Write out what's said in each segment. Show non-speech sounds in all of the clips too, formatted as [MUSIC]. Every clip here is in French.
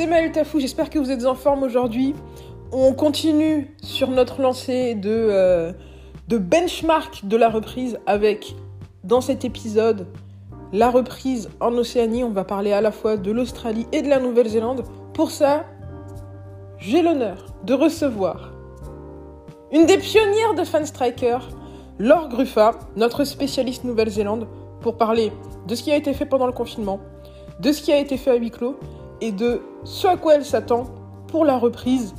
C'est Maël Tafou, j'espère que vous êtes en forme aujourd'hui. On continue sur notre lancée de, euh, de benchmark de la reprise avec, dans cet épisode, la reprise en Océanie. On va parler à la fois de l'Australie et de la Nouvelle-Zélande. Pour ça, j'ai l'honneur de recevoir une des pionnières de Fan Striker, Laure Gruffa, notre spécialiste Nouvelle-Zélande, pour parler de ce qui a été fait pendant le confinement, de ce qui a été fait à huis clos et de ce à quoi elle s'attend pour la reprise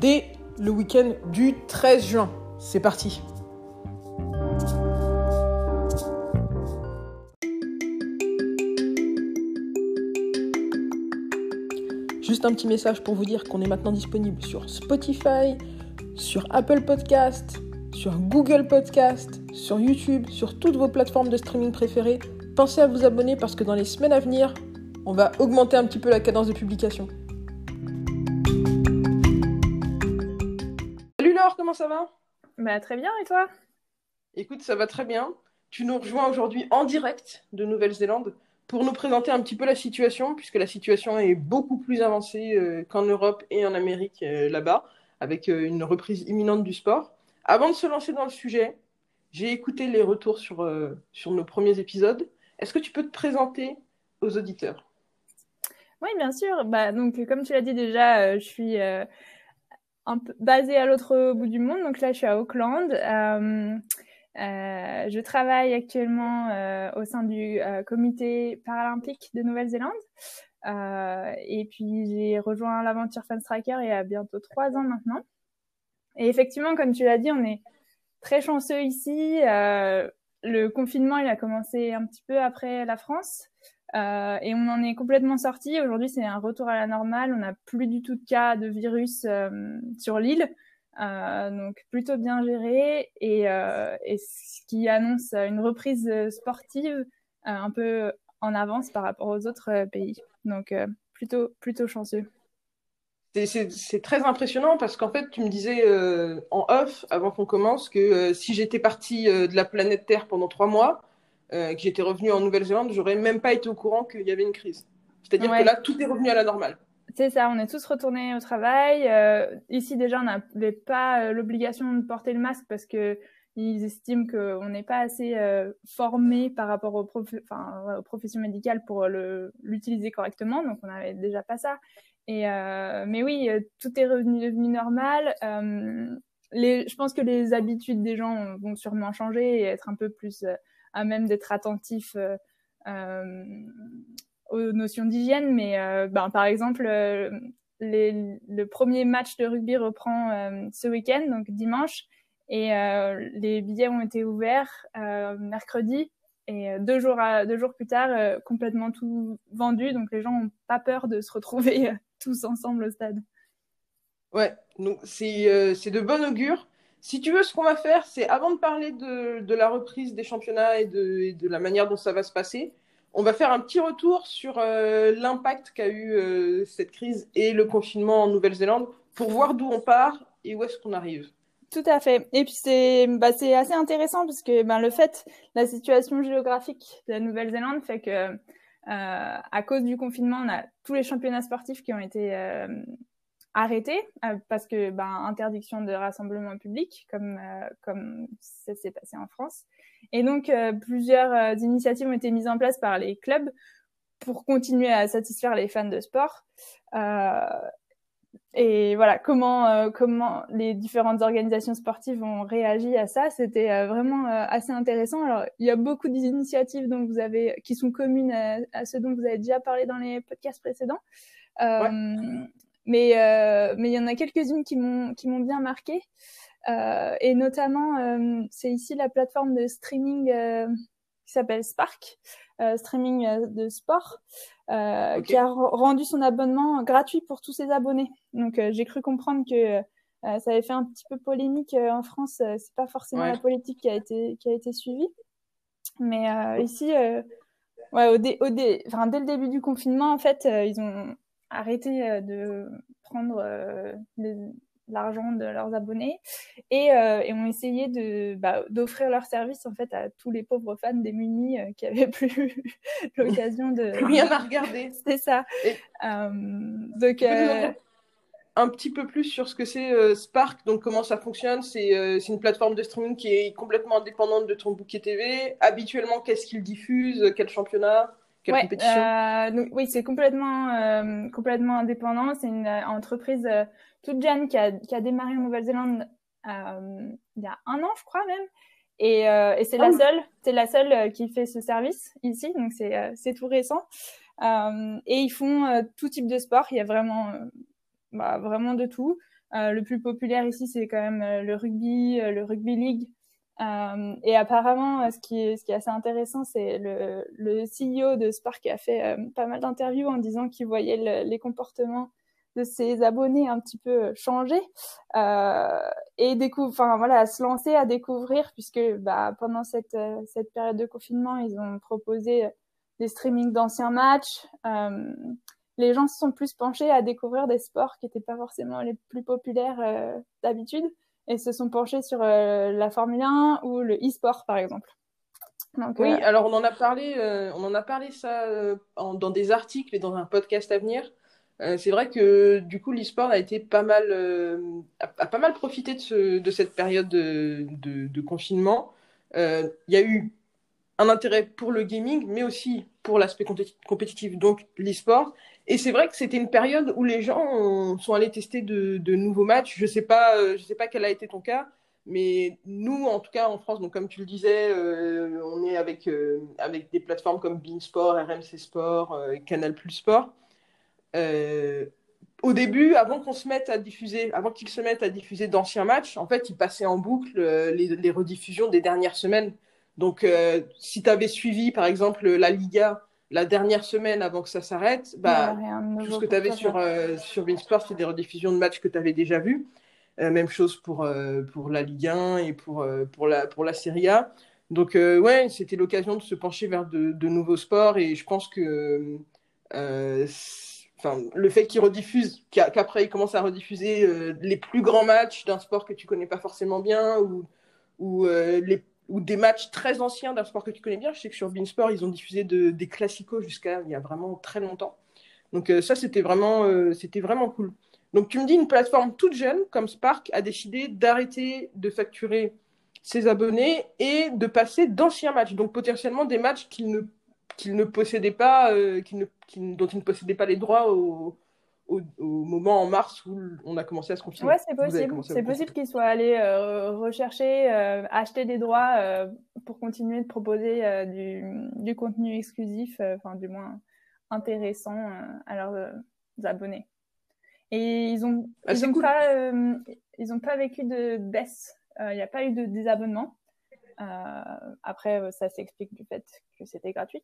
dès le week-end du 13 juin. C'est parti Juste un petit message pour vous dire qu'on est maintenant disponible sur Spotify, sur Apple Podcast, sur Google Podcast, sur YouTube, sur toutes vos plateformes de streaming préférées. Pensez à vous abonner parce que dans les semaines à venir, on va augmenter un petit peu la cadence de publication. Salut Laure, comment ça va? Bah, Très bien, et toi? Écoute, ça va très bien. Tu nous rejoins aujourd'hui en direct de Nouvelle-Zélande pour nous présenter un petit peu la situation, puisque la situation est beaucoup plus avancée euh, qu'en Europe et en Amérique euh, là-bas, avec euh, une reprise imminente du sport. Avant de se lancer dans le sujet, j'ai écouté les retours sur, sur nos premiers épisodes. Est-ce que tu peux te présenter aux auditeurs? Oui, bien sûr. Bah, donc, comme tu l'as dit déjà, je suis un peu basée à l'autre bout du monde. Donc là, je suis à Auckland. Euh, je travaille actuellement euh, au sein du euh, comité paralympique de Nouvelle-Zélande. et puis j'ai rejoint l'aventure Fan Striker il y a bientôt trois ans maintenant. Et effectivement, comme tu l'as dit, on est très chanceux ici. le confinement, il a commencé un petit peu après la France. Euh, et on en est complètement sorti. Aujourd'hui, c'est un retour à la normale. On n'a plus du tout de cas de virus euh, sur l'île. Euh, donc plutôt bien géré et, ce qui annonce une reprise sportive un peu en avance par rapport aux autres pays. Donc plutôt plutôt chanceux. C'est très impressionnant parce qu'en fait, tu me disais en off avant qu'on commence que si j'étais partie de la planète Terre pendant trois mois, que j'étais revenue en Nouvelle-Zélande, j'aurais même pas été au courant qu'il y avait une crise. C'est-à-dire que là, tout est revenu à la normale. C'est ça, on est tous retournés au travail. Euh, ici déjà, on n'avait pas euh, l'obligation de porter le masque parce que ils estiment qu'on n'est pas assez euh, formé par rapport aux, enfin, aux professions médicales pour l'utiliser correctement, donc on n'avait déjà pas ça. Et mais oui, tout est revenu devenu normal. Les, je pense que les habitudes des gens vont sûrement changer et être un peu plus à même d'être attentifs aux notions d'hygiène, mais euh, ben, par exemple, euh, le premier match de rugby reprend euh, ce week-end, donc dimanche, et les billets ont été ouverts mercredi, et deux jours, à, deux jours plus tard, complètement tout vendu, donc les gens n'ont pas peur de se retrouver tous ensemble au stade. Ouais, donc c'est de bon augure. Si tu veux, ce qu'on va faire, c'est avant de parler de, la reprise des championnats et de, et de, la manière dont ça va se passer, on va faire un petit retour sur euh, l'impact qu'a eu euh, cette crise et le confinement en Nouvelle-Zélande pour voir d'où on part et où est-ce qu'on arrive. Tout à fait. Et puis c'est bah, assez intéressant parce que ben, le fait, la situation géographique de la Nouvelle-Zélande fait que euh, à cause du confinement, on a tous les championnats sportifs qui ont été arrêtés parce que ben, interdiction de rassemblement public comme comme ça s'est passé en France. Et donc, euh, plusieurs euh, initiatives ont été mises en place par les clubs pour continuer à satisfaire les fans de sport. Euh, et voilà, comment, comment les différentes organisations sportives ont réagi à ça, c'était vraiment assez intéressant. Alors, il y a beaucoup d'initiatives vous avez, qui sont communes à, ceux dont vous avez déjà parlé dans les podcasts précédents. Mais mais il y en a quelques-unes qui m'ont qui m'ont bien marqué. Euh, et notamment, euh, c'est ici la plateforme de streaming euh, qui s'appelle Spark, streaming de sport, qui a rendu son abonnement gratuit pour tous ses abonnés. Donc j'ai cru comprendre que ça avait fait un petit peu polémique en France. c'est pas forcément la politique qui a été qui a été suivie, mais ici, ouais, au, au dès le début du confinement, en fait, ils ont arrêté de prendre l'argent de leurs abonnés et, euh, et ont essayé de bah, d'offrir leur service en fait à tous les pauvres fans démunis euh, qui avaient [LAUGHS] plus [LAUGHS] l'occasion de rien à regarder. [LAUGHS] C'est ça. Euh, donc un petit peu plus sur ce que c'est Spark donc comment ça fonctionne c'est une plateforme de streaming qui est complètement indépendante de ton bouquet TV habituellement qu'est-ce qu'il diffuse quel championnat? Quelle compétition oui c'est complètement complètement indépendant c'est une entreprise toute jeune qui a, qui a démarré en Nouvelle-Zélande euh, il y a un an, je crois même. Et, euh, et c'est la ah seule, c'est la seule euh, qui fait ce service ici, donc c'est euh, tout récent. Euh, et ils font euh, tout type de sport. Il y a vraiment bah, vraiment de tout. le plus populaire ici, c'est quand même le rugby, le rugby league. Et apparemment, ce qui est ce qui est assez intéressant, c'est le le CEO de Spark a fait pas mal d'interviews en disant qu'il voyait les comportements de ses abonnés un petit peu changé euh, et découvre, enfin voilà, se lancer à découvrir puisque bah, pendant cette euh, cette période de confinement, ils ont proposé des streamings d'anciens matchs. Euh, les gens se sont plus penchés à découvrir des sports qui n'étaient pas forcément les plus populaires euh, d'habitude et se sont penchés sur euh, la Formule 1 ou le e-sport par exemple. Donc, oui, alors on en a parlé, on en a parlé ça dans des articles et dans un podcast à venir. Euh, c'est vrai que du coup l'e-sport a été pas mal euh, a, pas mal profité de, ce, de cette période de, de, de confinement. Euh, il y a eu un intérêt pour le gaming, mais aussi pour l'aspect compétitif, donc l'e-sport. Et c'est vrai que c'était une période où les gens ont, sont allés tester de, nouveaux matchs. Je sais je sais pas quel a été ton cas, mais nous, en tout cas en France, donc comme tu le disais, euh, on est avec euh, avec des plateformes comme Beansport, RMC Sport, Canal Plus Sport. Euh, au début, avant qu'on se mette à diffuser, avant qu'ils se mettent à diffuser d'anciens matchs, en fait, ils passaient en boucle euh, les, rediffusions des dernières semaines. Donc, euh, si tu avais suivi, par exemple, la Liga la dernière semaine avant que ça s'arrête, bah, tout ce que tu avais sur, sur Beansport, c'était des rediffusions de matchs que tu avais déjà vus. même chose pour, pour la Ligue 1 et pour, pour, la, pour la Serie A. Donc, ouais, c'était l'occasion de se pencher vers de, de, nouveaux sports et je pense que le fait qu'ils rediffusent, qu'après ils commencent à rediffuser euh, les plus grands matchs d'un sport que tu connais pas forcément bien ou, ou, euh, les, ou des matchs très anciens d'un sport que tu connais bien. Je sais que sur Beansport, ils ont diffusé de, des classicos jusqu'à il y a vraiment très longtemps. Donc euh, ça, c'était vraiment, c'était vraiment cool. Donc tu me dis, une plateforme toute jeune comme Spark a décidé d'arrêter de facturer ses abonnés et de passer d'anciens matchs, donc potentiellement des matchs qu'ils ne qu'il ne pas, euh, ne, dont il ne possédait pas les droits au, au, moment en mars où on a commencé à se confiner. Ouais, c'est possible. C'est possible qu'il soit allé euh, rechercher, euh, acheter des droits euh, pour continuer de proposer du, du, contenu exclusif, enfin du moins intéressant à leurs abonnés. Et ils ont, ah, ils ont pas, ils ont pas vécu de baisse. Il n'y a pas eu de désabonnement. Après, ça s'explique du fait que c'était gratuit.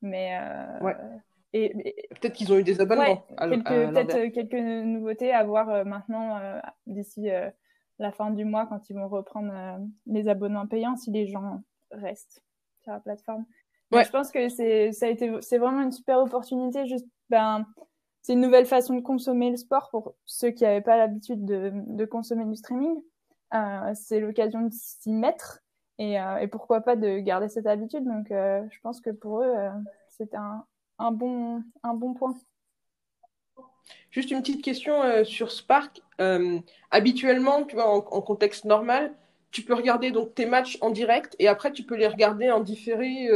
Mais et, peut-être qu'ils ont eu des abonnements. peut-être quelques nouveautés à voir maintenant d'ici la fin du mois quand ils vont reprendre les abonnements payants si les gens restent sur la plateforme. je pense que c'est ça a été c'est vraiment une super opportunité juste ben c'est une nouvelle façon de consommer le sport pour ceux qui n'avaient pas l'habitude de, de, consommer du streaming. Euh, c'est l'occasion de s'y mettre et, euh, et, pourquoi pas de garder cette habitude. Donc, euh, je pense que pour eux, euh, c'est un, un, bon, un bon point. Juste une petite question sur Spark. habituellement, tu vois, en, contexte normal, tu peux regarder donc tes matchs en direct et après tu peux les regarder en différé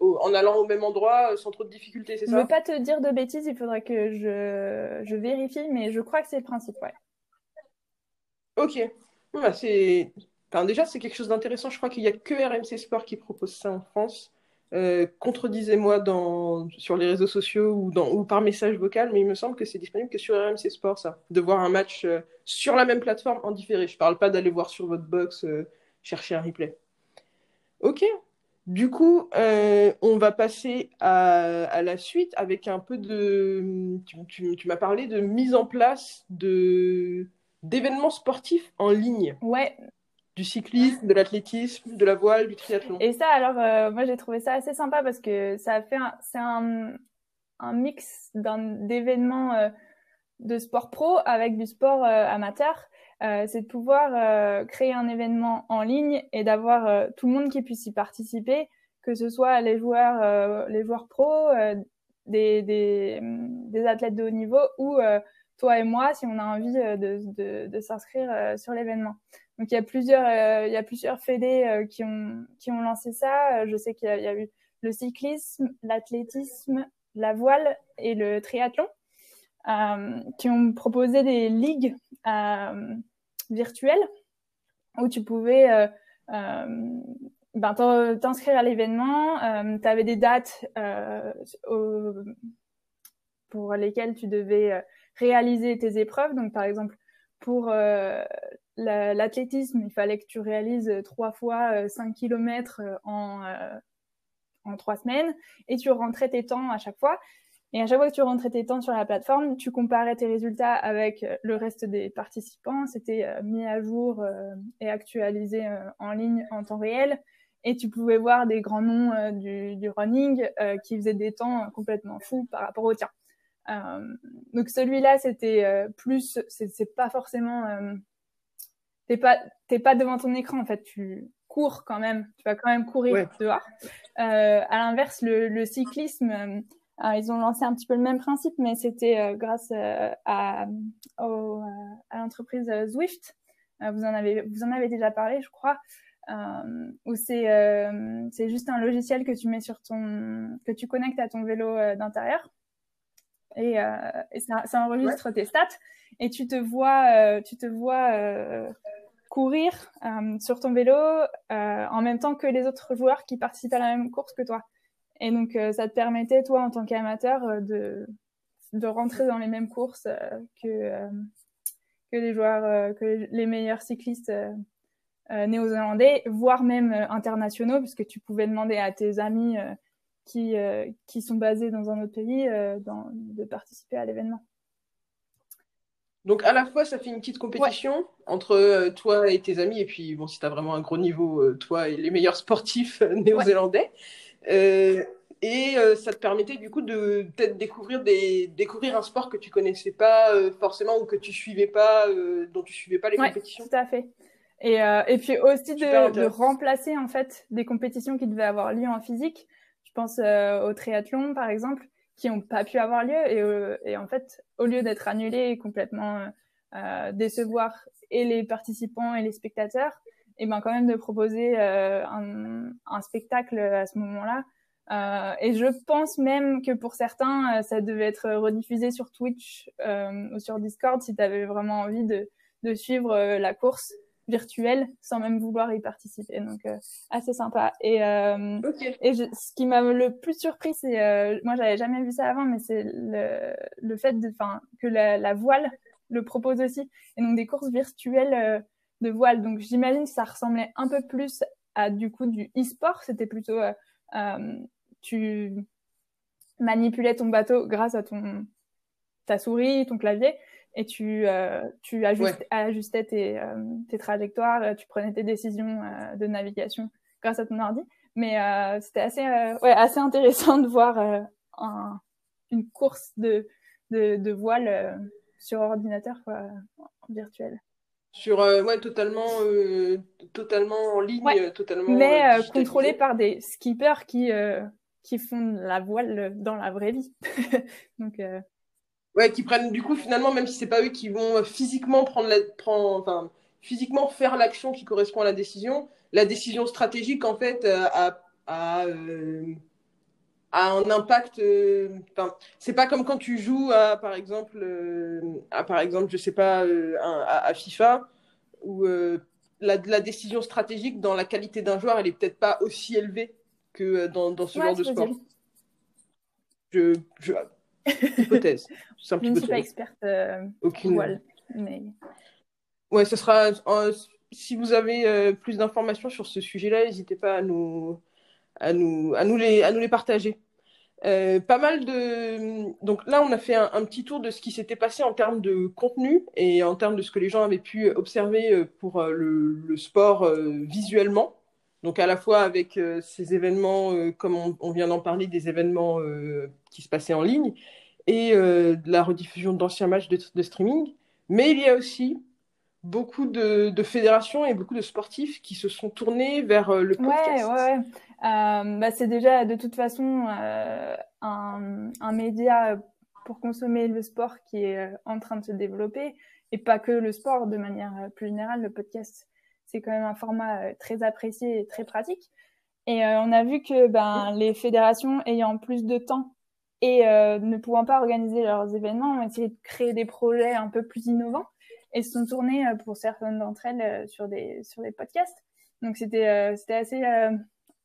en allant au même endroit sans trop de difficultés, c'est ça Je ne veux pas te dire de bêtises, il faudrait que je, je vérifie, mais je crois que c'est le principe, ouais. Ok. Bah, c'est déjà, c'est quelque chose d'intéressant. Je crois qu'il n'y a que RMC Sport qui propose ça en France. Euh, contredisez-moi sur les réseaux sociaux ou, par message vocal, mais il me semble que c'est disponible que sur RMC Sport, ça. De voir un match euh, sur la même plateforme en différé. Je ne parle pas d'aller voir sur votre box, euh, chercher un replay. Ok. Du coup, on va passer à, la suite avec un peu de... Tu, m'as parlé de mise en place d'événements sportifs en ligne. Ouais, du cyclisme, de l'athlétisme, de la voile, du triathlon. Et ça, alors, euh, moi, j'ai trouvé ça assez sympa parce que ça fait c'est un, un mix d'événements euh, de sport pro avec du sport euh, amateur. c'est de pouvoir créer un événement en ligne et d'avoir tout le monde qui puisse y participer, que ce soit les joueurs, les joueurs pro, des, des, des, athlètes de haut niveau ou toi et moi si on a envie de, de, de s'inscrire sur l'événement. Donc il y a plusieurs, euh, il y a plusieurs fédés euh, qui ont qui ont lancé ça. Euh, je sais qu'il y, a eu le cyclisme, l'athlétisme, la voile et le triathlon qui ont proposé des ligues virtuelles où tu pouvais ben, t'inscrire à l'événement. tu avais des dates pour lesquelles tu devais réaliser tes épreuves. Donc par exemple pour l'athlétisme, il fallait que tu réalises euh, trois fois 5 euh, km euh, en, en trois semaines et tu rentrais tes temps à chaque fois. Et à chaque fois que tu rentrais tes temps sur la plateforme, tu comparais tes résultats avec le reste des participants. C'était mis à jour et actualisé en ligne en temps réel. Et tu pouvais voir des grands noms du, du, running qui faisaient des temps complètement fous par rapport au tien. donc celui-là, c'était plus, c'est pas forcément t'es pas t'es pas devant ton écran en fait tu cours quand même. Tu vas quand même courir dehors. Euh, à l'inverse le, le, cyclisme euh, ils ont lancé un petit peu le même principe mais c'était euh, grâce euh, à au, à l'entreprise Zwift. Vous en avez vous en avez déjà parlé je crois. Où c'est c'est juste un logiciel que tu mets sur ton que tu connectes à ton vélo d'intérieur et, et ça, ça enregistre tes stats et tu te vois tu te vois courir euh, sur ton vélo euh, en même temps que les autres joueurs qui participent à la même course que toi. Et donc, euh, ça te permettait, toi, en tant qu'amateur, de, de rentrer dans les mêmes courses que, que les joueurs, que les meilleurs cyclistes néo-zélandais, voire même internationaux, puisque tu pouvais demander à tes amis qui, qui sont basés dans un autre pays dans, de participer à l'événement. Donc à la fois, ça fait une petite compétition entre euh, toi et tes amis, et puis bon, si tu as vraiment un gros niveau, euh, toi et les meilleurs sportifs euh, [LAUGHS] néo-zélandais. et ça te permettait du coup de peut-être découvrir, des, découvrir un sport que tu connaissais pas forcément ou que tu suivais pas, dont tu suivais pas les compétitions. Tout à fait. Et, et puis aussi de, de, remplacer en fait des compétitions qui devaient avoir lieu en physique. Je pense au triathlon par exemple qui n'ont pas pu avoir lieu. Et, euh, et en fait, au lieu d'être annulé et complètement euh, euh, décevoir et les participants et les spectateurs, et ben quand même de proposer un, un, spectacle à ce moment-là. Euh, et je pense même que pour certains, ça devait être rediffusé sur Twitch euh, ou sur Discord si tu avais vraiment envie de, de suivre la course virtuel sans même vouloir y participer. Donc, euh, assez sympa. Et, euh, et ce qui m'a le plus surpris, c'est, euh, moi, j'avais jamais vu ça avant, mais c'est le, le fait de, que la, la, voile le propose aussi. Et donc, des courses virtuelles de voile. Donc, j'imagine que ça ressemblait un peu plus à, du coup, du e-sport. C'était plutôt, tu manipulais ton bateau grâce à ton, ta souris, ton clavier et tu, euh, tu ajustais tes, euh, tes, trajectoires, euh, tu prenais tes décisions de navigation grâce à ton ordi. Mais c'était assez, ouais, assez intéressant de voir un, une course de, de, de voile sur ordinateur quoi, virtuel. Sur ouais totalement totalement en ligne, totalement. Mais contrôlé par des skippers qui qui font la voile dans la vraie vie. [LAUGHS] Donc Ouais, qui prennent du coup finalement, même si c'est pas eux qui vont physiquement prendre la, prendre, enfin, physiquement faire l'action qui correspond à la décision, la décision stratégique en fait euh, a, a, euh, a un impact. Euh, c'est pas comme quand tu joues à par exemple, à par exemple, je sais pas, à, à, FIFA où la, la, décision stratégique dans la qualité d'un joueur, elle est peut-être pas aussi élevée que dans, dans ce genre de sport. Je, je, hypothèse. je ne suis pas experte euh, Aucune. voile, mais... Ouais, ce sera... si vous avez euh, plus d'informations sur ce sujet-là, n'hésitez pas à nous, à, nous, à, nous, les, à nous les partager. Euh, pas mal de. Donc là, on a fait un, petit tour de ce qui s'était passé en termes de contenu et en termes de ce que les gens avaient pu observer euh, pour euh, le, sport visuellement. Donc à la fois avec ces événements, comme on, vient d'en parler, des événements qui se passaient en ligne et de la rediffusion d'anciens matchs de, streaming. Mais il y a aussi beaucoup de, fédérations et beaucoup de sportifs qui se sont tournés vers le podcast. Ouais, ouais, ouais. Euh, bah, c'est déjà de toute façon euh, un, un, média pour consommer le sport qui est euh, en train de se développer et pas que le sport de manière plus générale. Le podcast, c'est quand même un format très apprécié et très pratique. Et on a vu que ben, les fédérations ayant plus de temps et ne pouvant pas organiser leurs événements ont essayé de créer des projets un peu plus innovants et se sont tournés pour certaines d'entre elles sur des sur des podcasts. Donc c'était c'était assez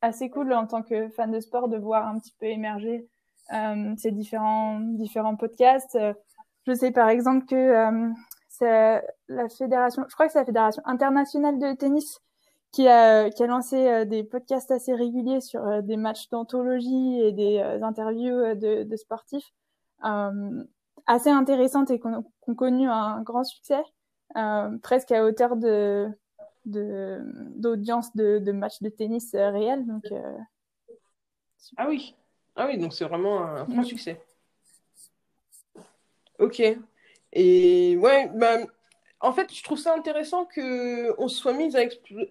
assez cool en tant que fan de sport de voir un petit peu émerger euh, ces différents différents podcasts. Euh, je sais par exemple que euh, c'est la fédération, je crois que c'est la fédération internationale de tennis qui a qui a lancé euh, des podcasts assez réguliers sur euh, des matchs d'anthologie et des interviews de, de sportifs assez intéressantes et qui ont connu un grand succès, presque à hauteur de d'audience de, de, matchs de tennis euh, réels. Donc, euh, ah oui, ah oui, donc c'est vraiment un grand succès. Ok. Et ouais, bah, en fait, je trouve ça intéressant qu'on soit mis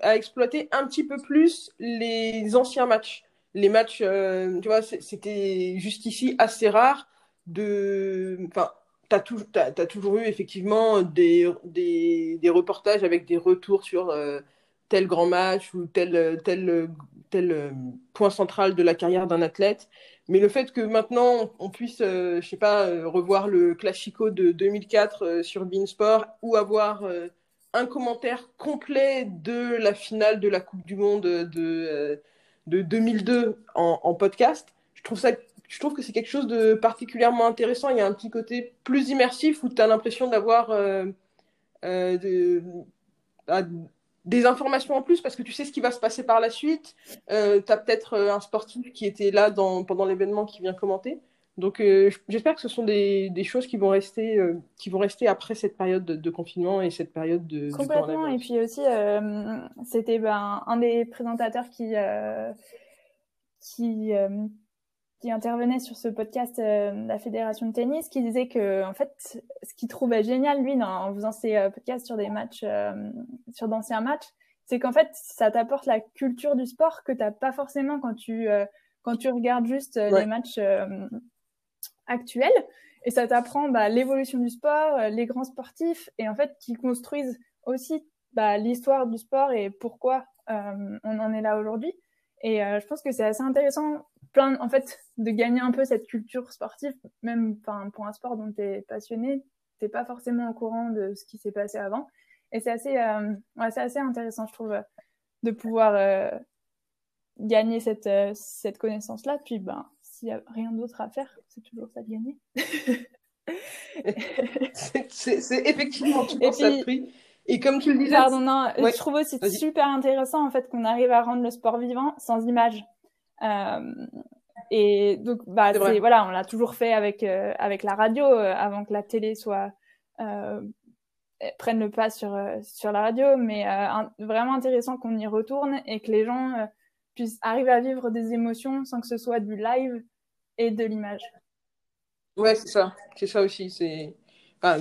à, exploiter un petit peu plus les anciens matchs. Les matchs, euh, tu vois, c'était jusqu'ici assez rare de. Enfin, tu as, toujours eu effectivement des, des, des, reportages avec des retours sur euh, tel grand match ou tel, tel, tel euh, point central de la carrière d'un athlète. Mais le fait que maintenant on puisse, euh, je sais pas, revoir le Classico de 2004 sur Beansport ou avoir un commentaire complet de la finale de la Coupe du Monde de, de 2002 en, en podcast, je trouve ça je trouve que c'est quelque chose de particulièrement intéressant. Il y a un petit côté plus immersif où tu as l'impression d'avoir euh, euh, des informations en plus parce que tu sais ce qui va se passer par la suite. Euh, tu as peut-être un sportif qui était là dans, pendant l'événement qui vient commenter. Donc j'espère que ce sont des, des, choses qui vont rester qui vont rester après cette période de, confinement et cette période de complètement et puis aussi c'était ben, un des présentateurs qui qui qui intervenait sur ce podcast euh, de la fédération de tennis, qui disait que en fait, ce qu'il trouvait génial lui en faisant ses euh, podcasts sur des matchs, euh, sur d'anciens matchs, c'est qu'en fait, ça t'apporte la culture du sport que t'as pas forcément quand tu quand tu regardes juste les matchs actuels. Et ça t'apprend bah, l'évolution du sport, les grands sportifs, et en fait, qui construisent aussi bah, l'histoire du sport et pourquoi on en est là aujourd'hui. Et je pense que c'est assez intéressant en fait, de gagner un peu cette culture sportive, même pour un sport dont tu es passionné, t'es pas forcément au courant de ce qui s'est passé avant. Et c'est assez, euh, c'est assez intéressant, je trouve, de pouvoir euh, gagner cette, euh, cette connaissance-là. Puis, ben, s'il y a rien d'autre à faire, c'est toujours ça de gagner. [LAUGHS] c'est effectivement tout pour ça prix. Et comme tu le disais. Pardon, non, je trouve aussi super intéressant, en fait, qu'on arrive à rendre le sport vivant sans image. Euh, et donc, bah, voilà, on l'a toujours fait avec euh, avec la radio euh, avant que la télé soit prenne le pas sur sur la radio, mais vraiment intéressant qu'on y retourne et que les gens puissent arriver à vivre des émotions sans que ce soit du live et de l'image. Ouais, c'est ça, c'est ça aussi. C'est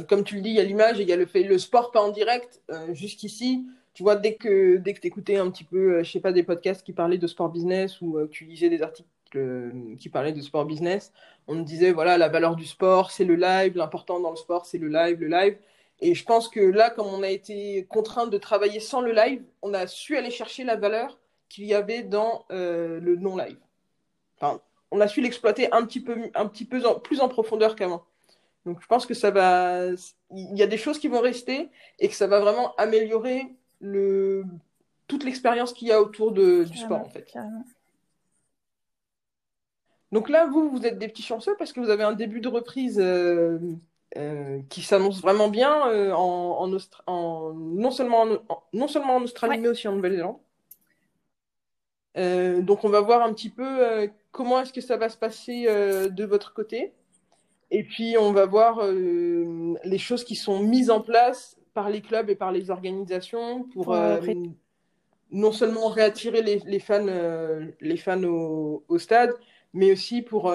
comme tu le dis, il y a l'image et il y a le fait le sport pas en direct. Jusqu'ici, tu vois, dès que, dès que tu écoutais un petit peu, euh, je sais pas, des podcasts qui parlaient de sport business ou euh, que tu lisais des articles euh, qui parlaient de sport business, on me disait, voilà, la valeur du sport, c'est le live, l'important dans le sport, c'est le live, le live. Et je pense que là, comme on a été contraint de travailler sans le live, on a su aller chercher la valeur qu'il y avait dans le non-live. Enfin, on a su l'exploiter un petit peu, un petit peu plus en profondeur qu'avant. Donc je pense que ça va, il y a des choses qui vont rester et que ça va vraiment améliorer le, toute l'expérience qu'il y a autour de, du sport, en fait. Donc là, vous, vous êtes des petits chanceux parce que vous avez un début de reprise euh, euh, qui s'annonce vraiment bien euh, en, en, non, seulement en, non seulement en Australie, mais aussi en Nouvelle-Zélande. donc on va voir un petit peu comment est-ce que ça va se passer de votre côté. Et puis on va voir les choses qui sont mises en place par les clubs et par les organisations pour non seulement réattirer les, les fans, les fans au, au, stade, mais aussi pour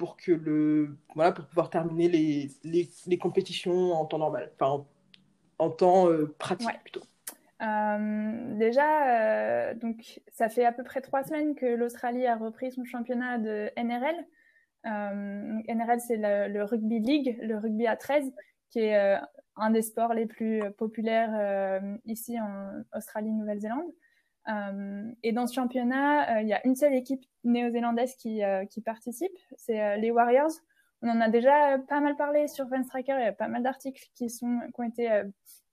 pour que le voilà pour pouvoir terminer les, les, les compétitions en temps normal, enfin en, temps euh, pratique plutôt. Euh, déjà, euh, donc ça fait à peu près trois semaines que l'Australie a repris son championnat de NRL. NRL, c'est le, rugby league, le rugby à 13, qui est un des sports les plus populaires ici en Australie-Nouvelle-Zélande. Euh, et dans ce championnat, euh, il y a une seule équipe néo-zélandaise qui, euh, qui participe, c'est les Warriors. On en a déjà pas mal parlé sur Striker, il y a pas mal d'articles qui, sont, qui ont été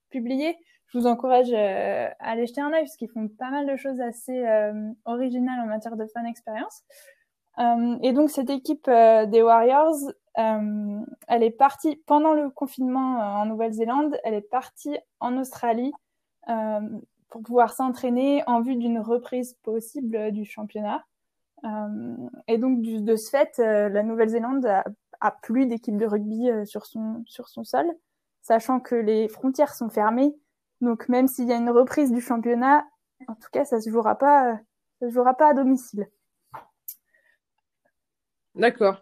publiés. Je vous encourage à aller jeter un œil parce qu'ils font pas mal de choses assez originales en matière de fan expérience. et donc cette équipe des Warriors, elle est partie pendant le confinement en Nouvelle-Zélande, elle est partie en Australie pour pouvoir s'entraîner en vue d'une reprise possible du championnat. Euh, et donc, de ce fait, euh, la Nouvelle-Zélande a, plus d'équipes de rugby euh, sur, son, sur son sol, sachant que les frontières sont fermées. Donc, même s'il y a une reprise du championnat, en tout cas, ça se jouera pas, ça se jouera pas à domicile. D'accord.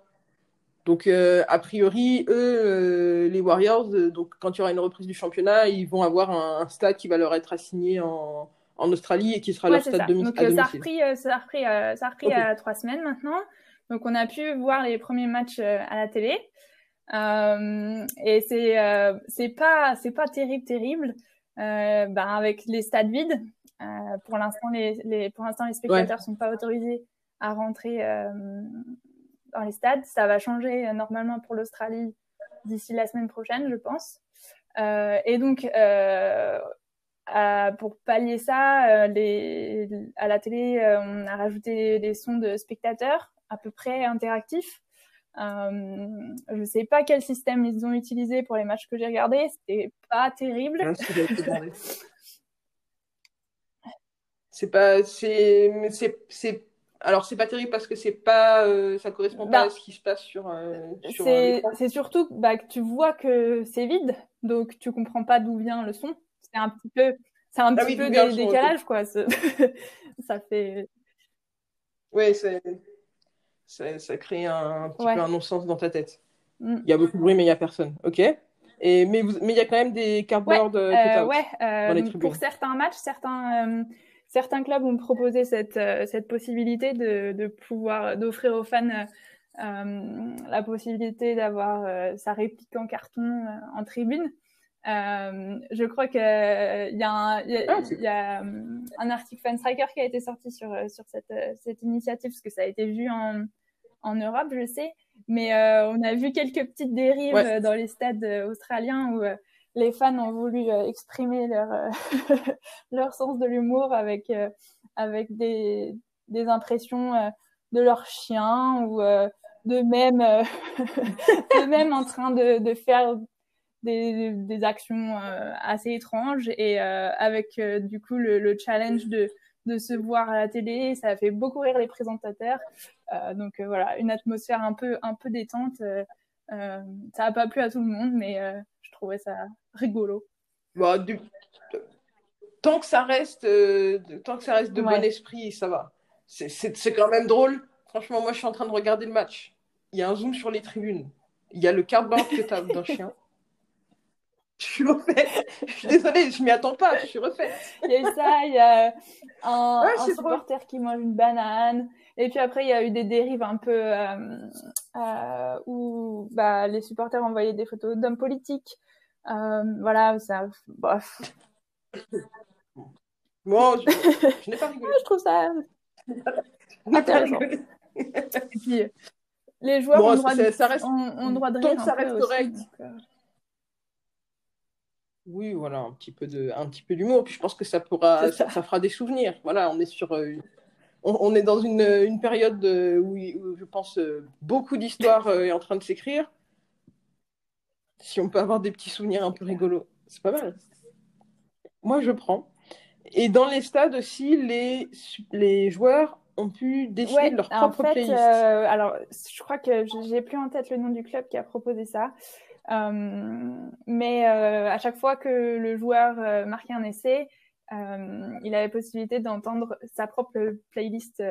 Donc, euh, a priori, eux, euh, les Warriors, euh, donc quand il y aura une reprise du championnat, ils vont avoir un, stade qui va leur être assigné en, en Australie et qui sera leur stade domicile. Donc, ça a repris, ça a repris, ça a repris à trois semaines maintenant. Donc, on a pu voir les premiers matchs à la télé. et c'est c'est pas c'est pas terrible terrible. Ben, avec les stades vides, pour l'instant les, les pour l'instant les spectateurs sont pas autorisés à rentrer dans les stades. Ça va changer euh, normalement pour l'Australie d'ici la semaine prochaine, je pense. Euh, et donc, euh, pour pallier ça, les, à la télé, on a rajouté des sons de spectateurs à peu près interactifs. je ne sais pas quel système ils ont utilisé pour les matchs que j'ai regardés. C'était pas terrible. [LAUGHS] [LAUGHS] c'est pas, c'est, c'est alors c'est pas terrible parce que c'est pas, euh, ça correspond pas bah, à ce qui se passe sur. Euh, sur euh, c'est surtout bah, que tu vois que c'est vide, donc tu comprends pas d'où vient le son. C'est un petit peu, c'est un ah petit peu des décalage quoi. [LAUGHS] ça fait. Oui, ça, ça crée un, petit peu un non-sens dans ta tête. Mm. Il y a beaucoup de bruit mais il y a personne. Ok? Et, mais il y a quand même des cardboards ouais, ouais pour certains matchs, certains certains clubs ont proposé cette, euh, cette possibilité de, de pouvoir d'offrir aux fans euh, la possibilité d'avoir euh, sa réplique en carton en tribune. je crois qu'il y a, un, y a, ah, y a un article Fan Striker qui a été sorti sur, sur cette, cette initiative, parce que ça a été vu en, en Europe, je sais. Mais on a vu quelques petites dérives dans les stades australiens où les fans ont voulu euh, exprimer leur, euh, [LAUGHS] leur sens de l'humour avec, euh, avec des, des impressions de leurs chiens ou de même, [LAUGHS] de en train de, de faire des, des actions assez étranges et avec du coup le, le, challenge de, de se voir à la télé, ça a fait beaucoup rire les présentateurs. donc voilà, une atmosphère un peu, un peu détente. ça n'a pas plu à tout le monde, mais trouvais ça rigolo. Bah, tant que ça reste, euh, tant que ça reste de bon esprit, ça va. C'est quand même drôle. Franchement, moi, je suis en train de regarder le match. Il y a un zoom sur les tribunes. Il y a le cardboard que as [LAUGHS] d'un chien. Je suis refaite. Je suis désolée, je m'y attends pas. Je suis refaite. Il y a eu ça, il y a un, supporter qui mange une banane. Et puis après, il y a eu des dérives un peu euh, euh, où bah, les supporters envoyaient des photos d'hommes politiques voilà, ça. Bref. [LAUGHS] Moi, je, n'ai pas rigolé. [LAUGHS] je trouve ça [LAUGHS] intéressant. Et puis, les joueurs ont, droit de, ça reste... ont, droit de rire. ça reste correct. Euh. Oui, voilà, un petit peu de, un petit peu d'humour. Puis je pense que ça pourra, ça. fera des souvenirs. Voilà, on est sur, euh, on, est dans une, une période où, où, je pense beaucoup d'histoires est en train de s'écrire si on peut avoir des petits souvenirs un peu rigolos, c'est pas mal. Moi, je prends. Et dans les stades aussi, les, les joueurs ont pu décider de leur propre en fait, euh, alors, je crois que j'ai plus en tête le nom du club qui a proposé ça. mais à chaque fois que le joueur marquait un essai, il avait possibilité d'entendre sa propre playlist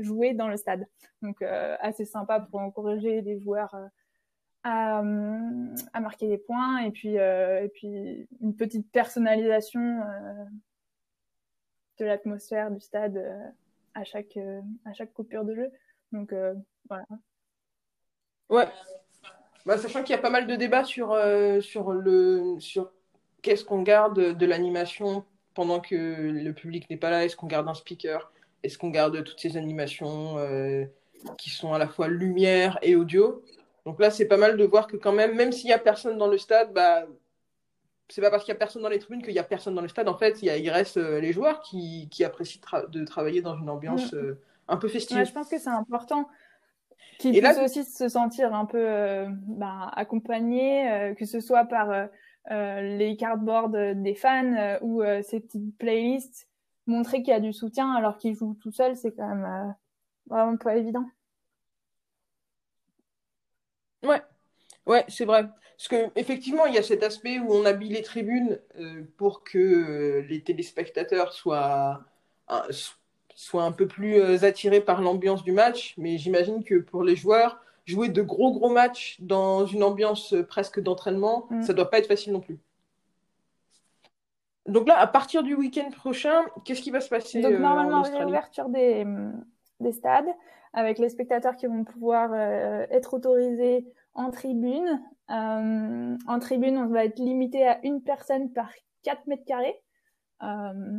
jouer dans le stade. Donc, assez sympa pour encourager les joueurs à, à, marquer des points et puis, puis une petite personnalisation de l'atmosphère du stade euh, à chaque euh, à chaque coupure de jeu. Donc euh, voilà. Ouais. Bah, sachant qu'il y a pas mal de débats sur sur qu'est-ce qu'on garde de l'animation pendant que le public n'est pas là. Est-ce qu'on garde un speaker? Est-ce qu'on garde toutes ces animations qui sont à la fois lumière et audio? Donc là, c'est pas mal de voir que quand même, même s'il y a personne dans le stade, bah c'est pas parce qu'il y a personne dans les tribunes qu'il y a personne dans le stade. En fait, il, y a, il reste euh, les joueurs qui, qui apprécient de travailler dans une ambiance mm. euh, un peu festive. je pense que c'est important qu'ils puissent aussi se sentir un peu euh, bah, accompagnés, que ce soit par les cardboards des fans ou ces petites playlists. Montrer qu'il y a du soutien alors qu'ils jouent tout seuls, c'est quand même vraiment pas évident. Ouais, ouais, c'est vrai. Parce qu'effectivement, il y a cet aspect où on habille les tribunes euh, pour que euh, les téléspectateurs soient, soient un peu plus euh, attirés par l'ambiance du match. Mais j'imagine que pour les joueurs, jouer de gros gros matchs dans une ambiance presque d'entraînement, mm. ça ne doit pas être facile non plus. Donc là, à partir du week-end prochain, qu'est-ce qui va se passer Donc normalement, réouverture des, des stades, avec les spectateurs qui vont pouvoir être autorisés en tribune. Euh, en tribune, on va être limité à une personne par 4 mètres carrés. Euh,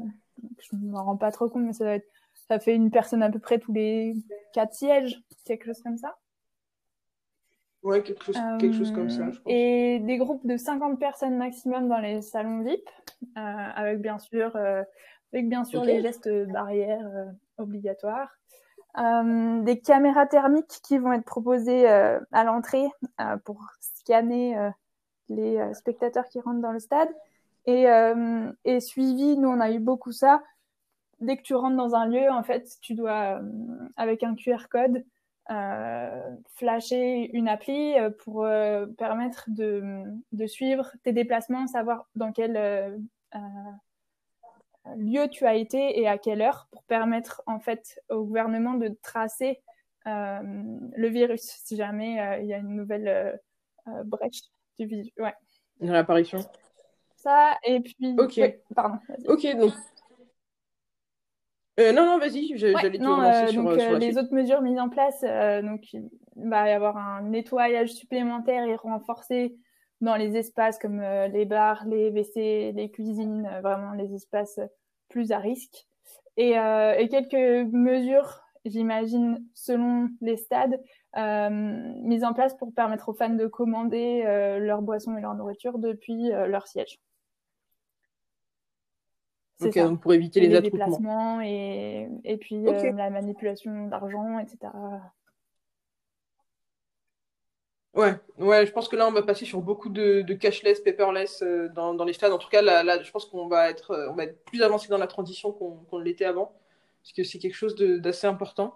je ne m'en rends pas trop compte, mais ça, être, ça fait une personne à peu près tous les 4 sièges, quelque chose comme ça. Ouais, quelque chose, quelque chose comme ça. Je pense. Et des groupes de 50 personnes maximum dans les salons VIP, euh, avec bien sûr, euh, avec bien sûr les gestes barrières euh, obligatoires. Euh, des caméras thermiques qui vont être proposées euh, à l'entrée euh, pour scanner les spectateurs qui rentrent dans le stade. Et, et suivi, nous on a eu beaucoup ça. Dès que tu rentres dans un lieu, en fait, tu dois, avec un QR code, flasher une appli pour permettre de, de, suivre tes déplacements, savoir dans quel lieu tu as été et à quelle heure pour permettre en fait au gouvernement de tracer euh, le virus si jamais euh, il y a une nouvelle euh, brèche du virus. Ouais. Une réapparition. Ça, et puis. Ok. pardon. Ok, donc. non, non, vas-y, j'allais te relancer sur, donc, sur les autres mesures mises en place, donc il va y avoir un nettoyage supplémentaire et renforcé dans les espaces comme euh, les bars, les WC, les cuisines, euh, vraiment les espaces plus à risque. Et, euh, et quelques mesures, j'imagine, selon les stades, mises en place pour permettre aux fans de commander leurs boissons et leur nourriture depuis leur siège. Ok, donc pour éviter les, les déplacements et, et puis la manipulation d'argent, etc. Ouais, ouais, je pense que là, on va passer sur beaucoup de, de cashless, paperless euh, dans, dans, les stades. En tout cas, là, là je pense qu'on va être, euh, on va être plus avancé dans la transition qu'on l'était avant, parce que c'est quelque chose d'assez important.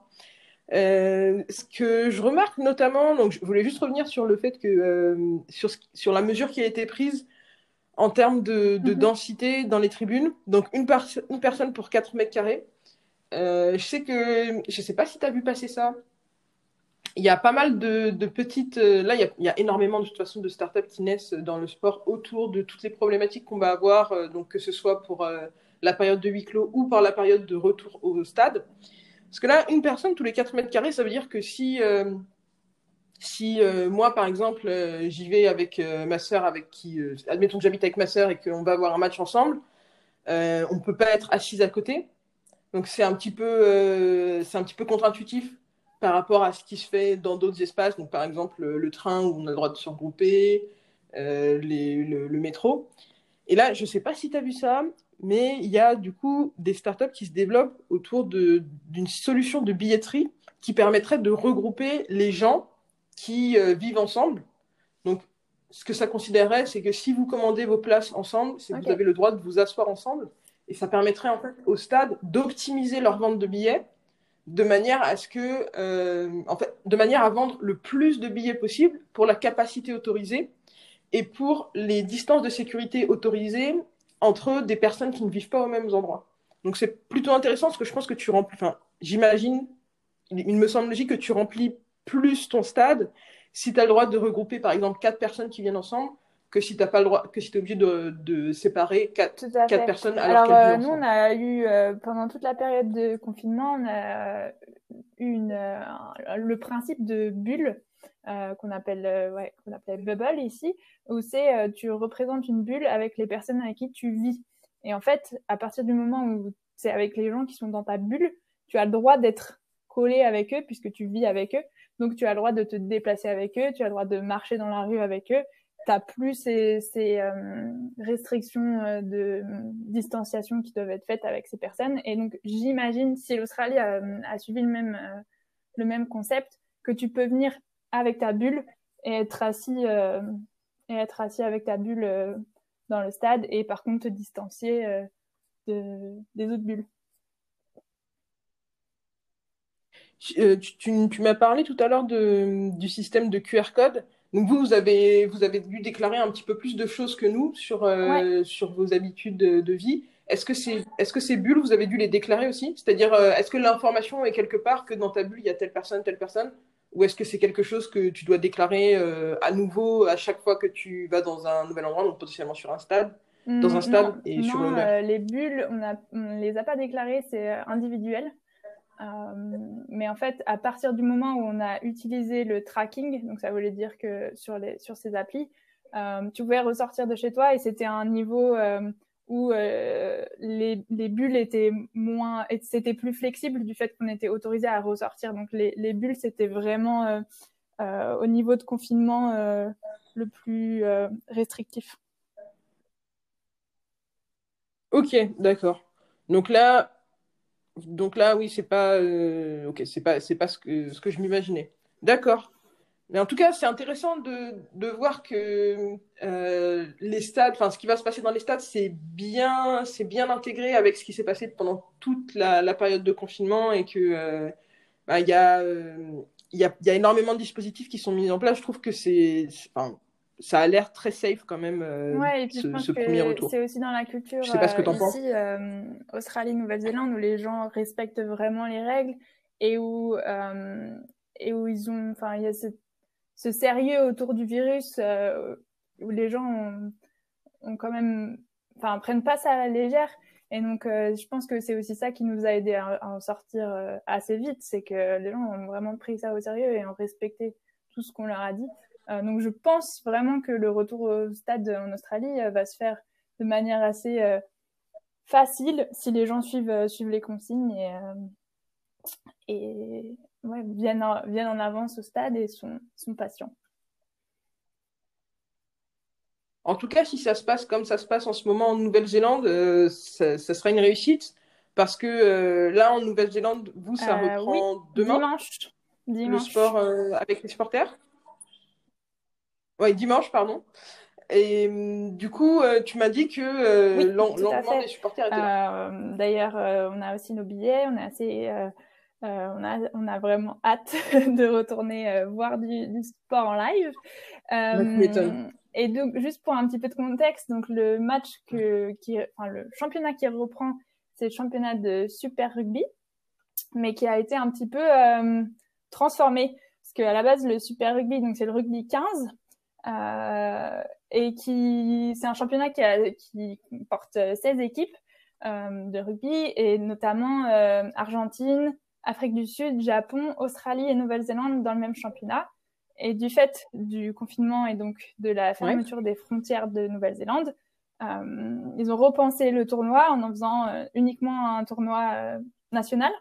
Euh, ce que je remarque notamment, donc je voulais juste revenir sur le fait que sur, sur la mesure qui a été prise en termes de, de mm-hmm. densité dans les tribunes, donc une, une personne pour 4 mètres carrés. je sais que, je sais pas si tu as vu passer ça, il y a pas mal de, petites. Euh, là, il y, a, énormément de toute façon de startups qui naissent dans le sport autour de toutes les problématiques qu'on va avoir, euh, donc que ce soit pour euh, la période de huis clos ou par la période de retour au stade. Parce que là, une personne tous les 4 mètres carrés, ça veut dire que si, si moi, par exemple, j'y vais avec ma sœur, avec qui, admettons que j'habite avec ma sœur et qu'on va avoir un match ensemble, on ne peut pas être assise à côté. Donc c'est un petit peu, c'est un petit peu contre-intuitif par rapport à ce qui se fait dans d'autres espaces, donc par exemple le, train où on a le droit de se regrouper, euh, le, métro. Et là, je ne sais pas si tu as vu ça, mais il y a du coup des startups qui se développent autour d'une solution de billetterie qui permettrait de regrouper les gens qui euh, vivent ensemble. Donc, ce que ça considérerait, c'est que si vous commandez vos places ensemble, c'est que vous avez le droit de vous asseoir ensemble. Et ça permettrait en fait au stade d'optimiser leur vente de billets de manière à ce que, euh, en fait, de manière à vendre le plus de billets possible pour la capacité autorisée et pour les distances de sécurité autorisées entre des personnes qui ne vivent pas aux mêmes endroits. Donc c'est plutôt intéressant parce que je pense que tu remplis, enfin, j'imagine, il me semble logique que tu remplis plus ton stade si tu as le droit de regrouper par exemple quatre personnes qui viennent ensemble que si t'as pas le droit, que si es obligé de, de séparer quatre, quatre personnes alors, alors euh, nous on a eu euh, pendant toute la période de confinement on a eu une, euh, le principe de bulle qu'on appelle ouais, qu'on appelle bubble ici où c'est tu représentes une bulle avec les personnes avec qui tu vis. Et en fait à partir du moment où c'est avec les gens qui sont dans ta bulle tu as le droit d'être collé avec eux puisque tu vis avec eux. Donc tu as le droit de te déplacer avec eux tu as le droit de marcher dans la rue avec eux t'as plus ces, euh, restrictions euh, de distanciation qui doivent être faites avec ces personnes. Et donc, j'imagine, si l'Australie a, suivi le même, euh, le même concept, que tu peux venir avec ta bulle et être assis, et être assis avec ta bulle dans le stade et par contre te distancier de, des autres bulles. tu, tu m'as parlé tout à l'heure du système de QR code. Donc vous, vous avez, vous avez dû déclarer un petit peu plus de choses que nous sur, euh, sur vos habitudes de, vie. Est-ce que, ces bulles, vous avez dû les déclarer aussi? C'est-à-dire, euh, est-ce que l'information est quelque part que dans ta bulle, il y a telle personne, telle personne? Ou est-ce que c'est quelque chose que tu dois déclarer euh, à nouveau à chaque fois que tu vas dans un nouvel endroit, donc potentiellement sur un stade? Dans un stade et sur les bulles, on ne les a pas déclarées, c'est individuel. Euh, mais en fait, à partir du moment où on a utilisé le tracking, donc ça voulait dire que sur, les, sur ces applis, euh, tu pouvais ressortir de chez toi et c'était un niveau euh, où les, les, bulles étaient moins, c'était plus flexible du fait qu'on était autorisé à ressortir. Donc les, les bulles, c'était vraiment au niveau de confinement le plus restrictif. Ok, d'accord. Donc là, donc là, oui, c'est pas, euh, ok, c'est pas, c'est pas ce que, ce que je m'imaginais. D'accord. Mais en tout cas, c'est intéressant de, de voir que euh, les stades, enfin, ce qui va se passer dans les stades, c'est bien, c'est bien intégré avec ce qui s'est passé pendant toute la, la, période de confinement et que euh, bah, il y a, il y y a énormément de dispositifs qui sont mis en place. Je trouve que c'est, enfin, ça a l'air très safe quand même euh, ouais, et puis ce, je pense retour. C'est aussi dans la culture je sais pas ce que euh, ici, euh, Australie, Nouvelle-Zélande, où les gens respectent vraiment les règles et où euh, et où ils ont, enfin, il y a ce, ce, sérieux autour du virus euh, où les gens ont, ont quand même, enfin, prennent pas ça à la légère. Et donc, je pense que c'est aussi ça qui nous a aidé à, à en sortir assez vite, c'est que les gens ont vraiment pris ça au sérieux et ont respecté tout ce qu'on leur a dit. Euh, donc je pense vraiment que le retour au stade en Australie euh, va se faire de manière assez euh, facile si les gens suivent, suivent les consignes et, et ouais, viennent, en, viennent en avance au stade et sont, sont patients. En tout cas, si ça se passe comme ça se passe en ce moment en Nouvelle-Zélande, ça, ça, sera une réussite parce que là, en Nouvelle-Zélande, vous, ça reprend demain. Dimanche. dimanche. Le sport avec les supporters? Oui, dimanche, pardon. Et hum, du coup, euh, tu m'as dit que euh, l'engouement des supporters était là. Euh, d'ailleurs, on a aussi nos billets. On est assez, on a, on a vraiment hâte [LAUGHS] de retourner voir du, du, sport en live. et donc, juste pour un petit peu de contexte, donc le match que, qui, enfin le championnat qui reprend, c'est le championnat de Super Rugby, mais qui a été un petit peu transformé parce qu'à la base, le Super Rugby, donc c'est le rugby 15. Euh, et qui c'est un championnat qui, a, qui porte 16 équipes euh, de rugby et notamment euh, Argentine, Afrique du Sud, Japon, Australie et Nouvelle-Zélande dans le même championnat. Et du fait du confinement et donc de la fermeture des frontières de Nouvelle-Zélande, euh, ils ont repensé le tournoi en en faisant euh, uniquement un tournoi euh, national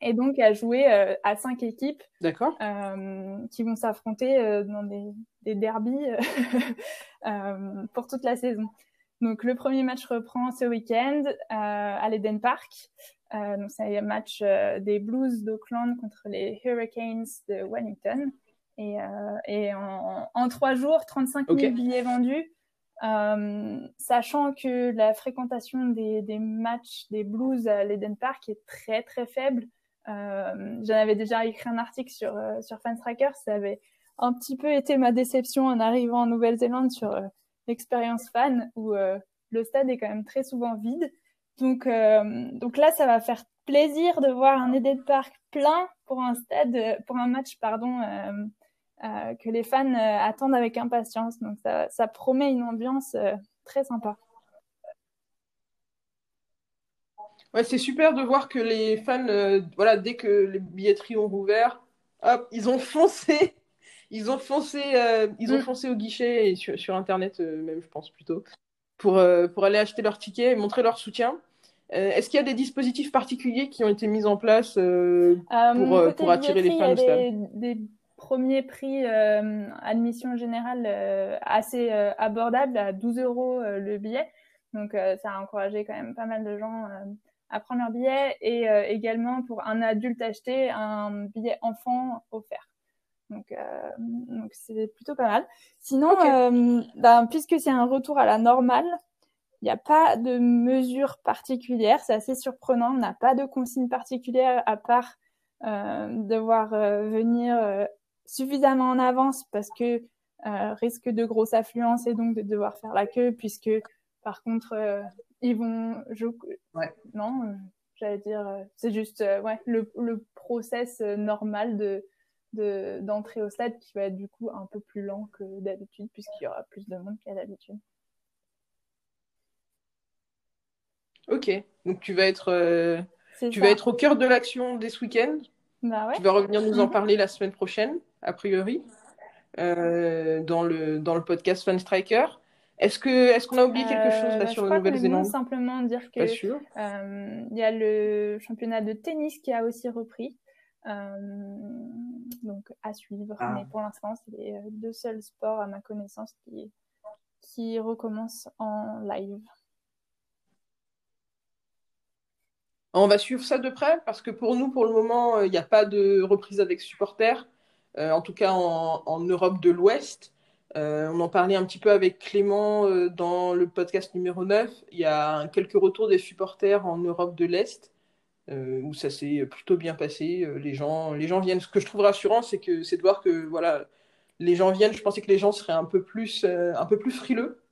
et donc à jouer euh, à cinq équipes euh, qui vont s'affronter euh, dans des, des derbies [LAUGHS] euh, pour toute la saison. Donc le premier match reprend ce week-end à l'Eden Park. donc c'est un match des Blues d'Auckland contre les Hurricanes de Wellington. Et, et en, en, trois jours, 35 000 billets vendus. Euh, sachant que la fréquentation des, des, matchs des Blues à l'Eden Park est très très faible, J'en avais déjà écrit un article sur sur Fanstracker. Ça avait un petit peu été ma déception en arrivant en Nouvelle-Zélande sur l'expérience fan où le stade est quand même très souvent vide. Donc, donc là, ça va faire plaisir de voir un Eden Park plein pour un stade, pour un match, pardon, euh, que les fans euh, attendent avec impatience. Donc ça, ça promet une ambiance euh, très sympa. Ouais, c'est super de voir que les fans, voilà, dès que les billetteries ont rouvert, hop, ils ont foncé, [LAUGHS] ils ont foncé, ils ont mm. foncé au guichet et sur, sur internet même, je pense plutôt, pour pour aller acheter leurs tickets et montrer leur soutien. Est-ce qu'il y a des dispositifs particuliers qui ont été mis en place pour, pour attirer les fans des, premier prix euh, admission générale euh, assez euh, abordable à 12 euros le billet. Donc ça a encouragé quand même pas mal de gens à prendre leur billet et également pour un adulte acheté un billet enfant offert. Donc donc c'est plutôt pas mal. Sinon, ben, puisque c'est un retour à la normale, il n'y a pas de mesures particulières. C'est assez surprenant. On n'a pas de consignes particulières à part euh, devoir venir suffisamment en avance parce que euh, risque de grosse affluence et donc de devoir faire la queue puisque par contre euh, ils vont je... ouais. non euh, j'allais dire euh, c'est juste ouais le, le process normal de d'entrée au stade qui va être du coup un peu plus lent que d'habitude puisqu'il y aura plus de monde qu'à d'habitude. Ok, donc tu vas être tu vas être au cœur de l'action dès ce week-end. Bah ouais. Tu vas revenir nous en parler la semaine prochaine a priori, euh, dans, le, dans le podcast Fun Striker. Est-ce que est-ce qu'on a oublié quelque chose là, euh, sur la Nouvelle-Zélande Simplement dire que euh, il y a le championnat de tennis qui a aussi repris. donc à suivre. Ah. Mais pour l'instant, c'est les deux seuls sports à ma connaissance qui, qui recommencent en live. On va suivre ça de près parce que pour nous, pour le moment, il n'y a pas de reprise avec supporters. Euh, en tout cas en, Europe de l'Ouest. Euh, on en parlait un petit peu avec Clément euh, dans le podcast numéro 9. Il y a quelques retours des supporters en Europe de l'Est. où ça s'est plutôt bien passé. les, gens, les gens viennent. Ce que je trouve rassurant, c'est que c'est de voir que voilà, les gens viennent. Je pensais que les gens seraient un peu plus, un peu plus frileux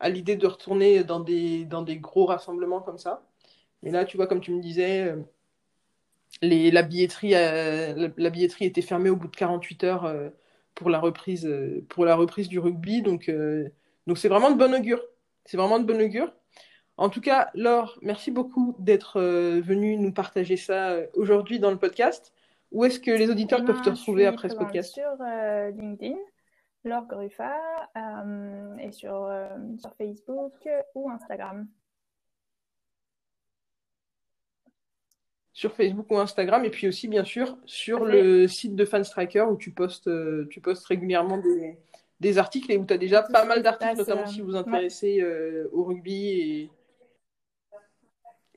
à l'idée de retourner dans des, dans des gros rassemblements comme ça. Mais là, tu vois, comme tu me disais, la, billetterie, euh, la, billetterie était fermée au bout de 48 heures euh, pour, la reprise, euh, pour la reprise du rugby. Donc, donc c'est vraiment de bon augure. C'est vraiment de bon augure. En tout cas, Laure, merci beaucoup d'être venue nous partager ça aujourd'hui dans le podcast. Où est-ce que les auditeurs eh peuvent te ben, retrouver après ce podcast? Sur LinkedIn, Laure Gruffa, et sur, sur Facebook ou Instagram. Sur Facebook ou Instagram, et puis aussi, bien sûr, sur le site de Fanstriker où tu postes, euh, tu postes régulièrement des, des articles et où tu as déjà pas mal d'articles, notamment si vous vous intéressez euh, au rugby et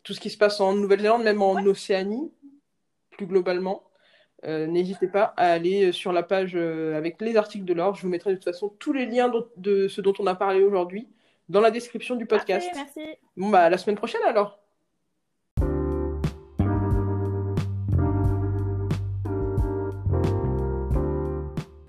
tout ce qui se passe en Nouvelle-Zélande, même en Océanie, plus globalement. Euh, n'hésitez pas à aller sur la page avec les articles de l'or. Je vous mettrai de toute façon tous les liens de ce dont on a parlé aujourd'hui dans la description du podcast. merci. Bon, bah, à la semaine prochaine alors.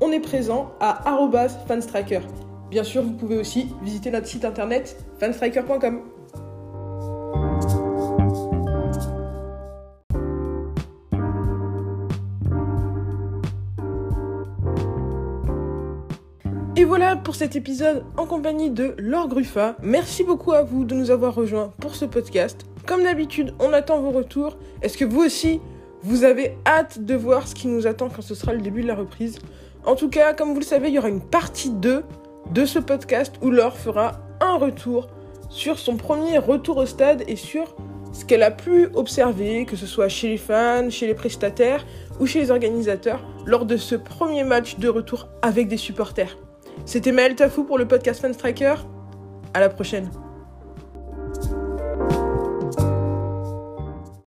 on est présent à fanstriker. Bien sûr, vous pouvez aussi visiter notre site internet fanstriker.com. Et voilà pour cet épisode en compagnie de Laure Gruffa. Merci beaucoup à vous de nous avoir rejoints pour ce podcast. Comme d'habitude, on attend vos retours. Est-ce que vous aussi, vous avez hâte de voir ce qui nous attend quand ce sera le début de la reprise? En tout cas, comme vous le savez, il y aura une partie 2 de ce podcast où Laure fera un retour sur son premier retour au stade et sur ce qu'elle a pu observer, que ce soit chez les fans, chez les prestataires ou chez les organisateurs, lors de ce premier match de retour avec des supporters. C'était Maël Tafou pour le podcast Fan Striker. À la prochaine.